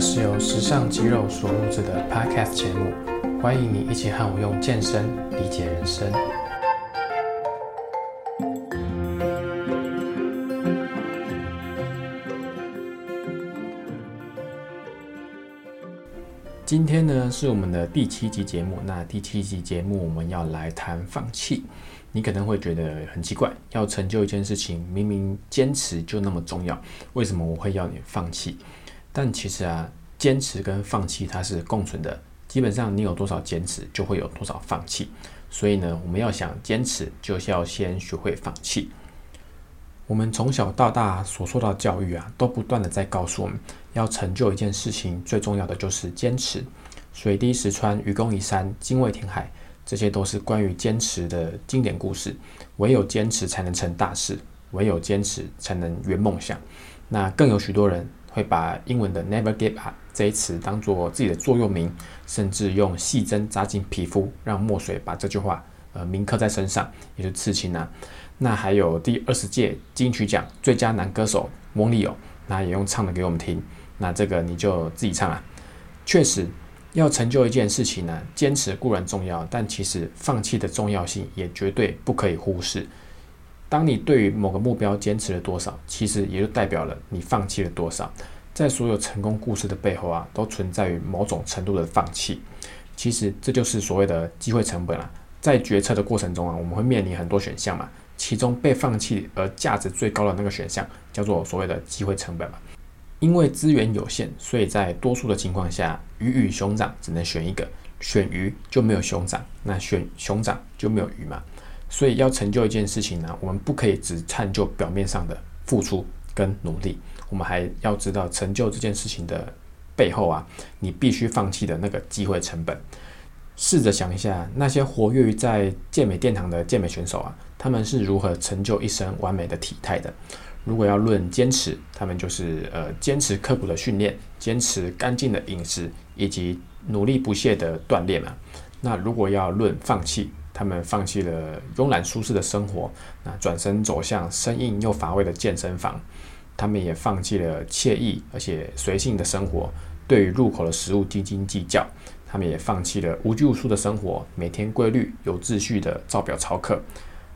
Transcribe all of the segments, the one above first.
是由时尚肌肉所录制的 Podcast 节目，欢迎你一起和我用健身理解人生。今天呢是我们的第七集节目，那第七集节目我们要来谈放弃。你可能会觉得很奇怪，要成就一件事情，明明坚持就那么重要，为什么我会要你放弃？但其实啊，坚持跟放弃它是共存的。基本上你有多少坚持，就会有多少放弃。所以呢，我们要想坚持，就是要先学会放弃。我们从小到大所受到教育啊，都不断的在告诉我们，要成就一件事情，最重要的就是坚持。水滴石穿，愚公移山，精卫填海，这些都是关于坚持的经典故事。唯有坚持才能成大事，唯有坚持才能圆梦想。那更有许多人。会把英文的 “never give up” 这一词当做自己的座右铭，甚至用细针扎进皮肤，让墨水把这句话呃铭刻在身上，也是刺青啊。那还有第二十届金曲奖最佳男歌手翁立友，那也用唱的给我们听。那这个你就自己唱啊。确实，要成就一件事情呢，坚持固然重要，但其实放弃的重要性也绝对不可以忽视。当你对于某个目标坚持了多少，其实也就代表了你放弃了多少。在所有成功故事的背后啊，都存在于某种程度的放弃。其实这就是所谓的机会成本啊。在决策的过程中啊，我们会面临很多选项嘛，其中被放弃而价值最高的那个选项，叫做所谓的机会成本嘛。因为资源有限，所以在多数的情况下，鱼与熊掌只能选一个，选鱼就没有熊掌，那选熊掌就没有鱼嘛。所以要成就一件事情呢，我们不可以只探究表面上的付出跟努力，我们还要知道成就这件事情的背后啊，你必须放弃的那个机会成本。试着想一下，那些活跃于在健美殿堂的健美选手啊，他们是如何成就一身完美的体态的？如果要论坚持，他们就是呃坚持刻苦的训练，坚持干净的饮食，以及努力不懈的锻炼嘛。那如果要论放弃，他们放弃了慵懒舒适的生活，那转身走向生硬又乏味的健身房。他们也放弃了惬意而且随性的生活，对于入口的食物斤斤计较。他们也放弃了无拘无束的生活，每天规律有秩序的照表操课。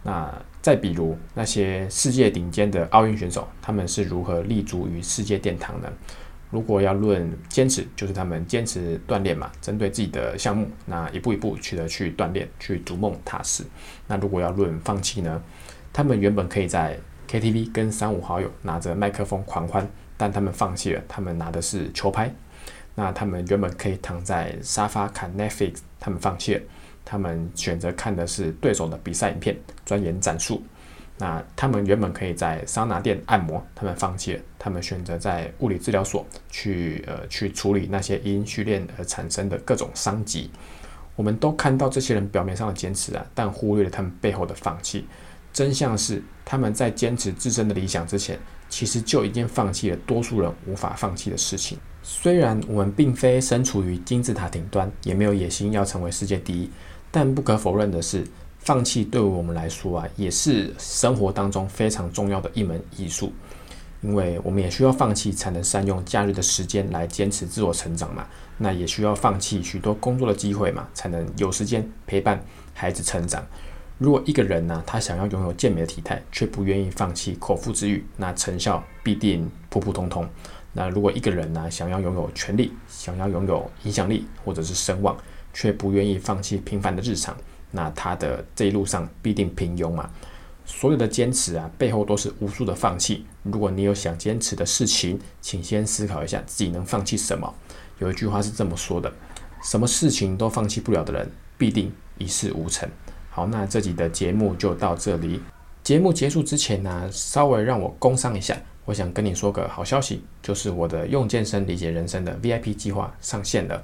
那再比如那些世界顶尖的奥运选手，他们是如何立足于世界殿堂的？如果要论坚持，就是他们坚持锻炼嘛，针对自己的项目，那一步一步去的去锻炼，去逐梦踏实。那如果要论放弃呢？他们原本可以在 KTV 跟三五好友拿着麦克风狂欢，但他们放弃了，他们拿的是球拍。那他们原本可以躺在沙发看 Netflix，他们放弃了，他们选择看的是对手的比赛影片，钻研战术。那他们原本可以在桑拿店按摩，他们放弃了，他们选择在物理治疗所去呃去处理那些因训练而产生的各种伤疾。我们都看到这些人表面上的坚持啊，但忽略了他们背后的放弃。真相是，他们在坚持自身的理想之前，其实就已经放弃了多数人无法放弃的事情。虽然我们并非身处于金字塔顶端，也没有野心要成为世界第一，但不可否认的是。放弃对于我们来说啊，也是生活当中非常重要的一门艺术，因为我们也需要放弃才能善用假日的时间来坚持自我成长嘛。那也需要放弃许多工作的机会嘛，才能有时间陪伴孩子成长。如果一个人呢，他想要拥有健美的体态，却不愿意放弃口腹之欲，那成效必定普普通通。那如果一个人呢，想要拥有权力，想要拥有影响力或者是声望，却不愿意放弃平凡的日常。那他的这一路上必定平庸嘛？所有的坚持啊，背后都是无数的放弃。如果你有想坚持的事情，请先思考一下自己能放弃什么。有一句话是这么说的：什么事情都放弃不了的人，必定一事无成。好，那这集的节目就到这里。节目结束之前呢，稍微让我工商一下，我想跟你说个好消息，就是我的用健身理解人生的 VIP 计划上线了。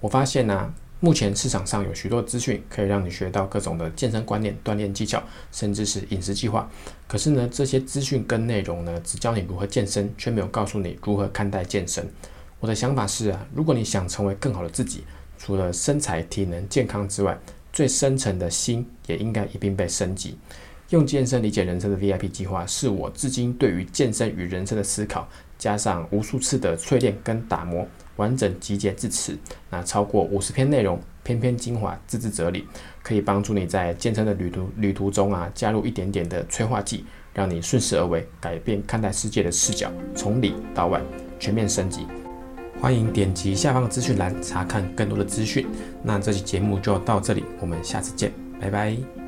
我发现呢。目前市场上有许多资讯可以让你学到各种的健身观念、锻炼技巧，甚至是饮食计划。可是呢，这些资讯跟内容呢，只教你如何健身，却没有告诉你如何看待健身。我的想法是啊，如果你想成为更好的自己，除了身材、体能、健康之外，最深层的心也应该一并被升级。用健身理解人生的 VIP 计划，是我至今对于健身与人生的思考，加上无数次的淬炼跟打磨。完整集结至此，那超过五十篇内容，篇篇精华，字字哲理，可以帮助你在健身的旅途旅途中啊，加入一点点的催化剂，让你顺势而为，改变看待世界的视角，从里到外全面升级。欢迎点击下方资讯栏查看更多的资讯。那这期节目就到这里，我们下次见，拜拜。